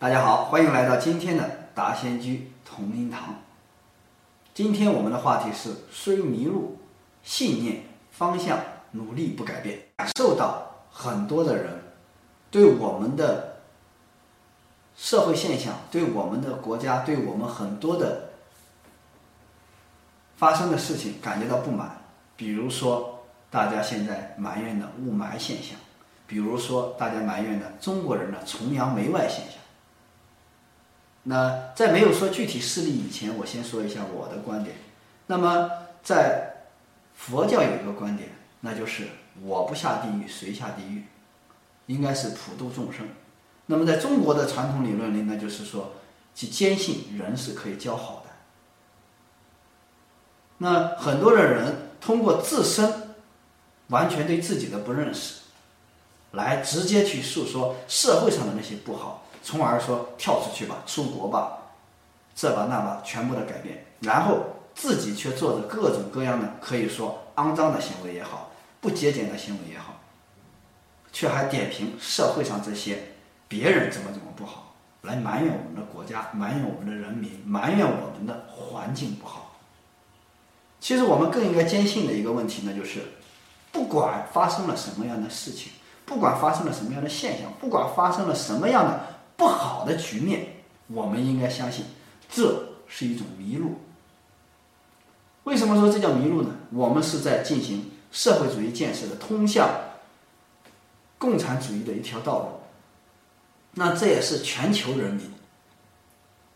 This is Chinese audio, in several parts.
大家好，欢迎来到今天的达仙居同音堂。今天我们的话题是：虽迷路，信念方向努力不改变。感受到很多的人对我们的社会现象、对我们的国家、对我们很多的发生的事情感觉到不满。比如说，大家现在埋怨的雾霾现象；比如说，大家埋怨的中国人的崇洋媚外现象。那在没有说具体事例以前，我先说一下我的观点。那么，在佛教有一个观点，那就是我不下地狱谁下地狱，应该是普度众生。那么在中国的传统理论里，那就是说，去坚信人是可以教好的。那很多的人通过自身完全对自己的不认识，来直接去诉说社会上的那些不好。从而说跳出去吧，出国吧，这吧那吧，全部的改变，然后自己却做着各种各样的可以说肮脏的行为也好，不节俭的行为也好，却还点评社会上这些别人怎么怎么不好，来埋怨我们的国家，埋怨我们的人民，埋怨我们的环境不好。其实我们更应该坚信的一个问题呢，就是不管发生了什么样的事情，不管发生了什么样的现象，不管发生了什么样的。不好的局面，我们应该相信，这是一种迷路。为什么说这叫迷路呢？我们是在进行社会主义建设的通向共产主义的一条道路，那这也是全球人民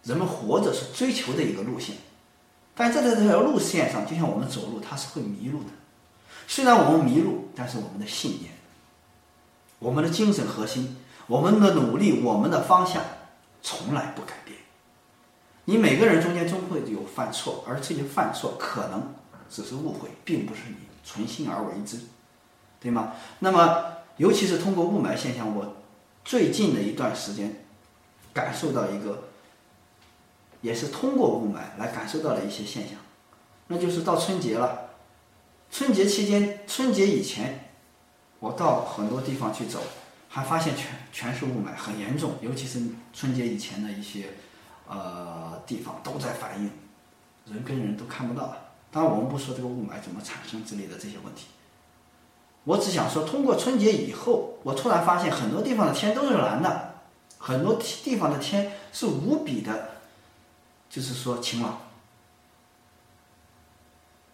人们活着是追求的一个路线。但在这条路线上，就像我们走路，它是会迷路的。虽然我们迷路，但是我们的信念，我们的精神核心。我们的努力，我们的方向从来不改变。你每个人中间终会有犯错，而这些犯错可能只是误会，并不是你存心而为之，对吗？那么，尤其是通过雾霾现象，我最近的一段时间感受到一个，也是通过雾霾来感受到了一些现象，那就是到春节了，春节期间，春节以前，我到很多地方去走。还发现全全是雾霾，很严重，尤其是春节以前的一些呃地方都在反映，人跟人都看不到。当然，我们不说这个雾霾怎么产生之类的这些问题，我只想说，通过春节以后，我突然发现很多地方的天都是蓝的，很多地方的天是无比的，就是说晴朗。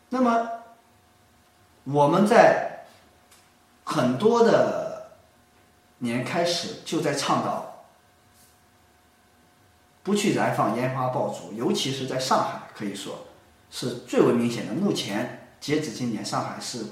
那么我们在很多的。年开始就在倡导不去燃放烟花爆竹，尤其是在上海，可以说是最为明显的。目前截止今年，上海是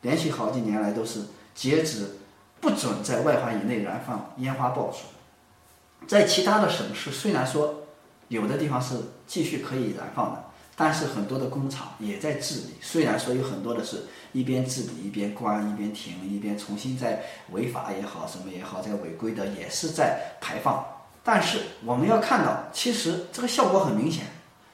连续好几年来都是截止不准在外环以内燃放烟花爆竹。在其他的省市，虽然说有的地方是继续可以燃放的。但是很多的工厂也在治理，虽然说有很多的是一边治理一边关一边停一边重新在违法也好什么也好在违规的也是在排放，但是我们要看到，其实这个效果很明显，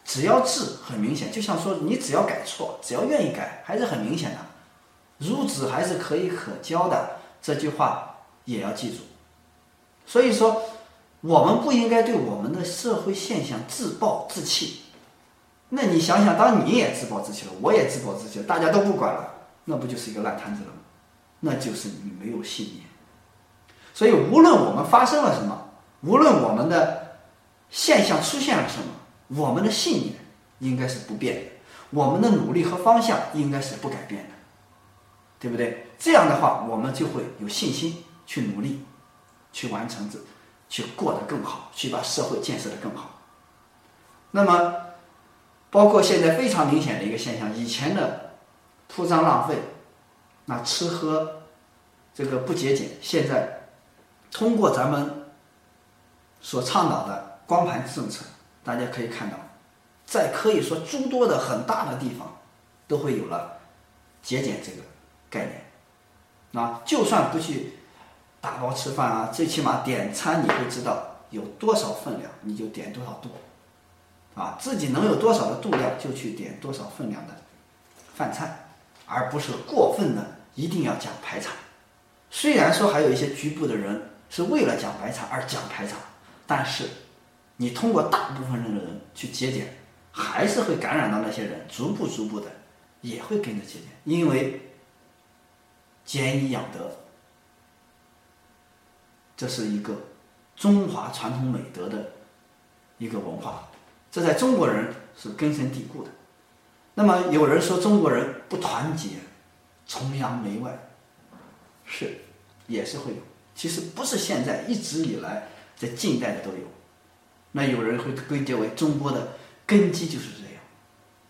只要治很明显，就像说你只要改错，只要愿意改，还是很明显的，孺子还是可以可教的，这句话也要记住。所以说，我们不应该对我们的社会现象自暴自弃。那你想想，当你也自暴自弃了，我也自暴自弃了，大家都不管了，那不就是一个烂摊子了吗？那就是你没有信念。所以，无论我们发生了什么，无论我们的现象出现了什么，我们的信念应该是不变的，我们的努力和方向应该是不改变的，对不对？这样的话，我们就会有信心去努力，去完成这，去过得更好，去把社会建设得更好。那么。包括现在非常明显的一个现象，以前的铺张浪费，那吃喝这个不节俭，现在通过咱们所倡导的光盘政策，大家可以看到，在可以说诸多的很大的地方，都会有了节俭这个概念。那就算不去打包吃饭啊，最起码点餐你会知道有多少分量，你就点多少度。啊，自己能有多少的度量，就去点多少分量的饭菜，而不是过分的一定要讲排场。虽然说还有一些局部的人是为了讲排场而讲排场，但是你通过大部分人的人去节俭，还是会感染到那些人，逐步逐步的也会跟着节俭，因为俭以养德，这是一个中华传统美德的一个文化，这在中国人是根深蒂固的。那么有人说中国人不团结，崇洋媚外，是，也是会有。其实不是现在，一直以来在近代的都有。那有人会归结为中国的根基就是这样，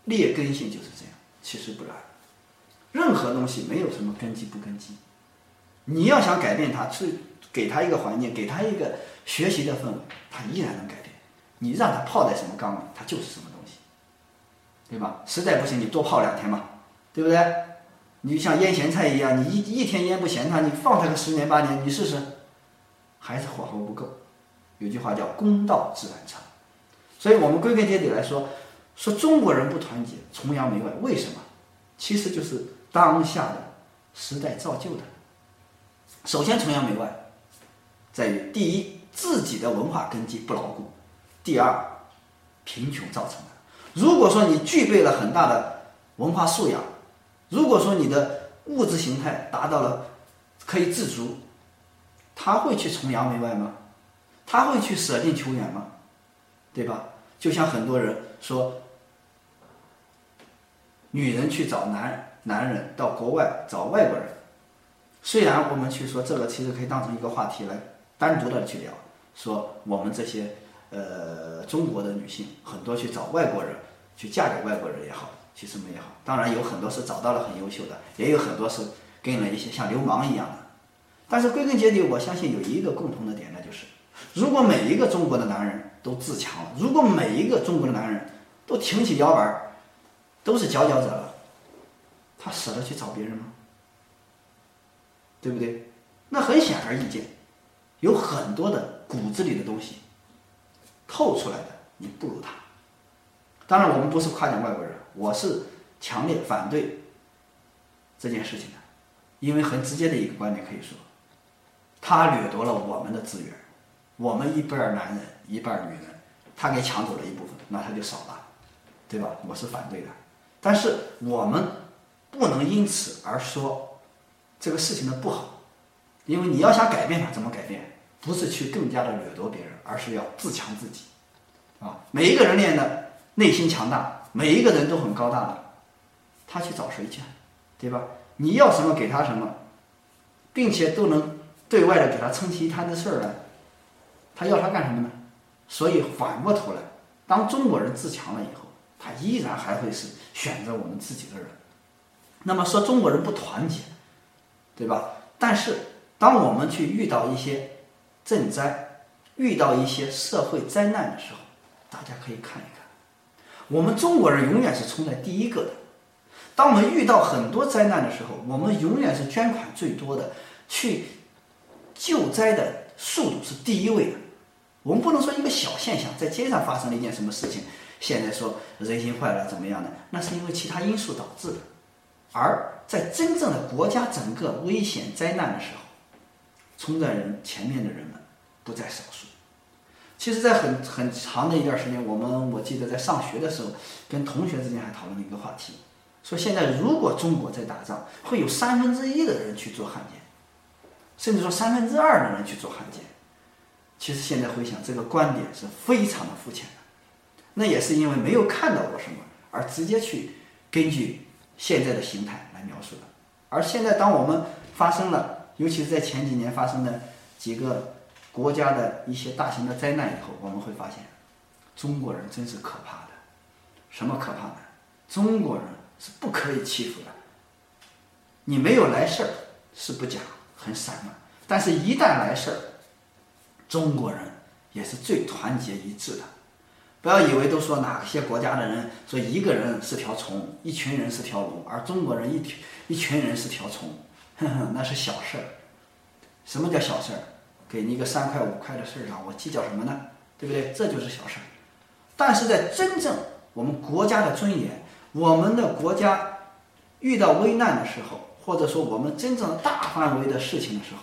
劣根性就是这样。其实不然，任何东西没有什么根基不根基。你要想改变它，去给他一个环境，给他一个学习的氛围，他依然能改变。你让它泡在什么缸里，它就是什么东西，对吧？实在不行，你多泡两天嘛，对不对？你像腌咸菜一样，你一一天腌不咸它，你放它个十年八年，你试试，还是火候不够。有句话叫“公道自然长”，所以我们归根结底来说，说中国人不团结、崇洋媚外，为什么？其实就是当下的时代造就的。首先，崇洋媚外，在于第一，自己的文化根基不牢固；第二，贫穷造成的。如果说你具备了很大的文化素养，如果说你的物质形态达到了可以自足，他会去崇洋媚外吗？他会去舍近求远吗？对吧？就像很多人说，女人去找男男人到国外找外国人，虽然我们去说这个其实可以当成一个话题来单独的去聊，说我们这些呃中国的女性很多去找外国人去嫁给外国人也好。其实没好，当然有很多是找到了很优秀的，也有很多是跟了一些像流氓一样的。但是归根结底，我相信有一个共同的点，那就是，如果每一个中国的男人都自强了，如果每一个中国的男人都挺起腰板都是佼佼者了，他舍得去找别人吗？对不对？那很显而易见，有很多的骨子里的东西透出来的，你不如他。当然，我们不是夸奖外国人。我是强烈反对这件事情的，因为很直接的一个观点可以说，他掠夺了我们的资源，我们一半男人一半女人，他给抢走了一部分，那他就少了，对吧？我是反对的，但是我们不能因此而说这个事情的不好，因为你要想改变它，怎么改变？不是去更加的掠夺别人，而是要自强自己，啊，每一个人练的内心强大。每一个人都很高大的，他去找谁去，对吧？你要什么给他什么，并且都能对外的给他撑起一摊子事儿来，他要他干什么呢？所以反过头来，当中国人自强了以后，他依然还会是选择我们自己的人。那么说中国人不团结，对吧？但是当我们去遇到一些赈灾、遇到一些社会灾难的时候，大家可以看一看。我们中国人永远是冲在第一个的。当我们遇到很多灾难的时候，我们永远是捐款最多的，去救灾的速度是第一位的。我们不能说一个小现象，在街上发生了一件什么事情，现在说人心坏了怎么样的，那是因为其他因素导致的。而在真正的国家整个危险灾难的时候，冲在人前面的人们不在少数。其实，在很很长的一段时间，我们我记得在上学的时候，跟同学之间还讨论了一个话题，说现在如果中国在打仗，会有三分之一的人去做汉奸，甚至说三分之二的人去做汉奸。其实现在回想，这个观点是非常的肤浅的，那也是因为没有看到过什么，而直接去根据现在的形态来描述的。而现在，当我们发生了，尤其是在前几年发生的几个。国家的一些大型的灾难以后，我们会发现，中国人真是可怕的。什么可怕呢？中国人是不可以欺负的。你没有来事儿是不假，很散漫；但是一旦来事儿，中国人也是最团结一致的。不要以为都说哪些国家的人说一个人是条虫，一群人是条龙，而中国人一一群人是条虫，哼哼，那是小事儿。什么叫小事儿？给你一个三块五块的事儿上，我计较什么呢？对不对？这就是小事儿。但是在真正我们国家的尊严，我们的国家遇到危难的时候，或者说我们真正大范围的事情的时候，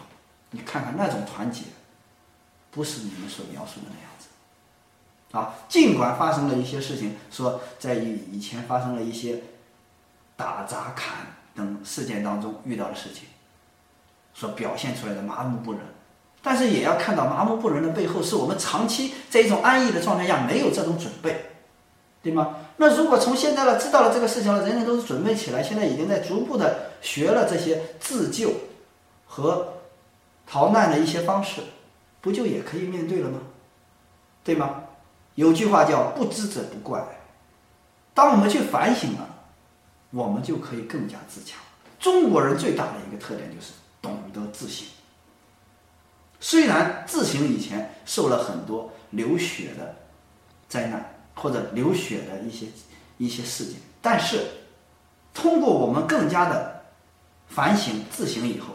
你看看那种团结，不是你们所描述的那样子。啊，尽管发生了一些事情，说在以以前发生了一些打砸砍等事件当中遇到的事情，所表现出来的麻木不仁，但是也要看到麻木不仁的背后，是我们长期在一种安逸的状态下没有这种准备，对吗？那如果从现在了知道了这个事情了，人人都是准备起来，现在已经在逐步的学了这些自救和逃难的一些方式，不就也可以面对了吗？对吗？有句话叫“不知者不怪”，当我们去反省了，我们就可以更加自强。中国人最大的一个特点就是懂得自省。虽然自省以前受了很多流血的灾难或者流血的一些一些事件，但是通过我们更加的反省自省以后，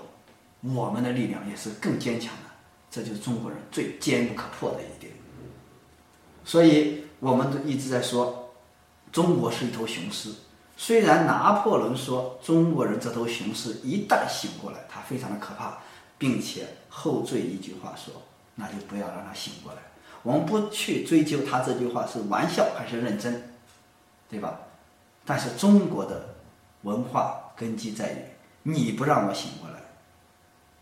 我们的力量也是更坚强的。这就是中国人最坚不可破的一点。所以，我们都一直在说，中国是一头雄狮。虽然拿破仑说中国人这头雄狮一旦醒过来，他非常的可怕，并且后缀一句话说，那就不要让他醒过来。我们不去追究他这句话是玩笑还是认真，对吧？但是中国的文化根基在于，你不让我醒过来，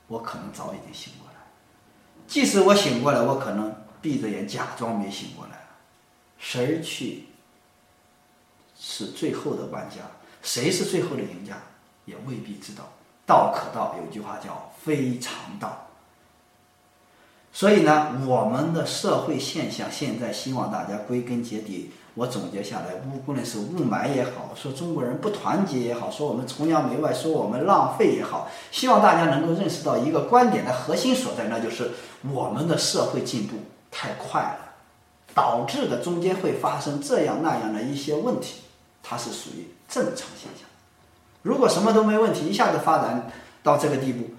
我可能早已经醒过来。即使我醒过来，我可能。闭着眼假装没醒过来，谁去是最后的玩家？谁是最后的赢家？也未必知道。道可道，有句话叫非常道。所以呢，我们的社会现象现在希望大家归根结底，我总结下来，无论是雾霾也好，说中国人不团结也好，说我们崇洋媚外，说我们浪费也好，希望大家能够认识到一个观点的核心所在，那就是我们的社会进步。太快了，导致的中间会发生这样那样的一些问题，它是属于正常现象。如果什么都没问题，一下子发展到这个地步，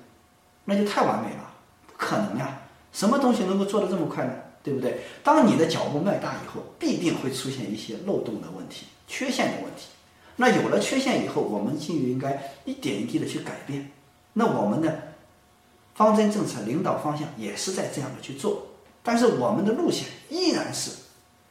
那就太完美了，不可能呀！什么东西能够做得这么快呢？对不对？当你的脚步迈大以后，必定会出现一些漏洞的问题、缺陷的问题。那有了缺陷以后，我们就应该一点一滴的去改变。那我们的方针政策领导方向也是在这样的去做。但是我们的路线依然是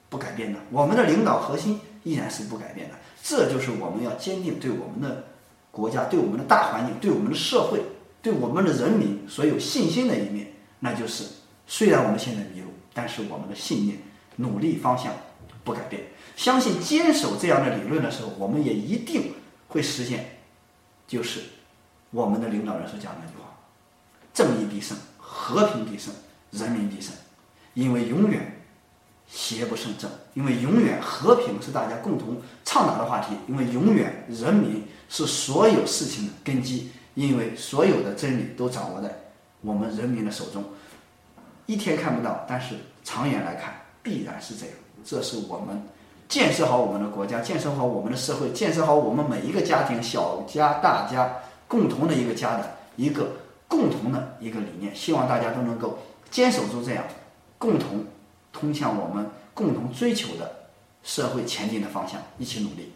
不改变的，我们的领导核心依然是不改变的。这就是我们要坚定对我们的国家、对我们的大环境、对我们的社会、对我们的人民所有信心的一面。那就是虽然我们现在迷路，但是我们的信念、努力方向不改变。相信坚守这样的理论的时候，我们也一定会实现，就是我们的领导人所讲的那句话：正义必胜，和平必胜，人民必胜。因为永远邪不胜正，因为永远和平是大家共同倡导的话题，因为永远人民是所有事情的根基，因为所有的真理都掌握在我们人民的手中。一天看不到，但是长远来看必然是这样。这是我们建设好我们的国家，建设好我们的社会，建设好我们每一个家庭、小家、大家共同的一个家的一个共同的一个理念。希望大家都能够坚守住这样。共同通向我们共同追求的社会前进的方向，一起努力。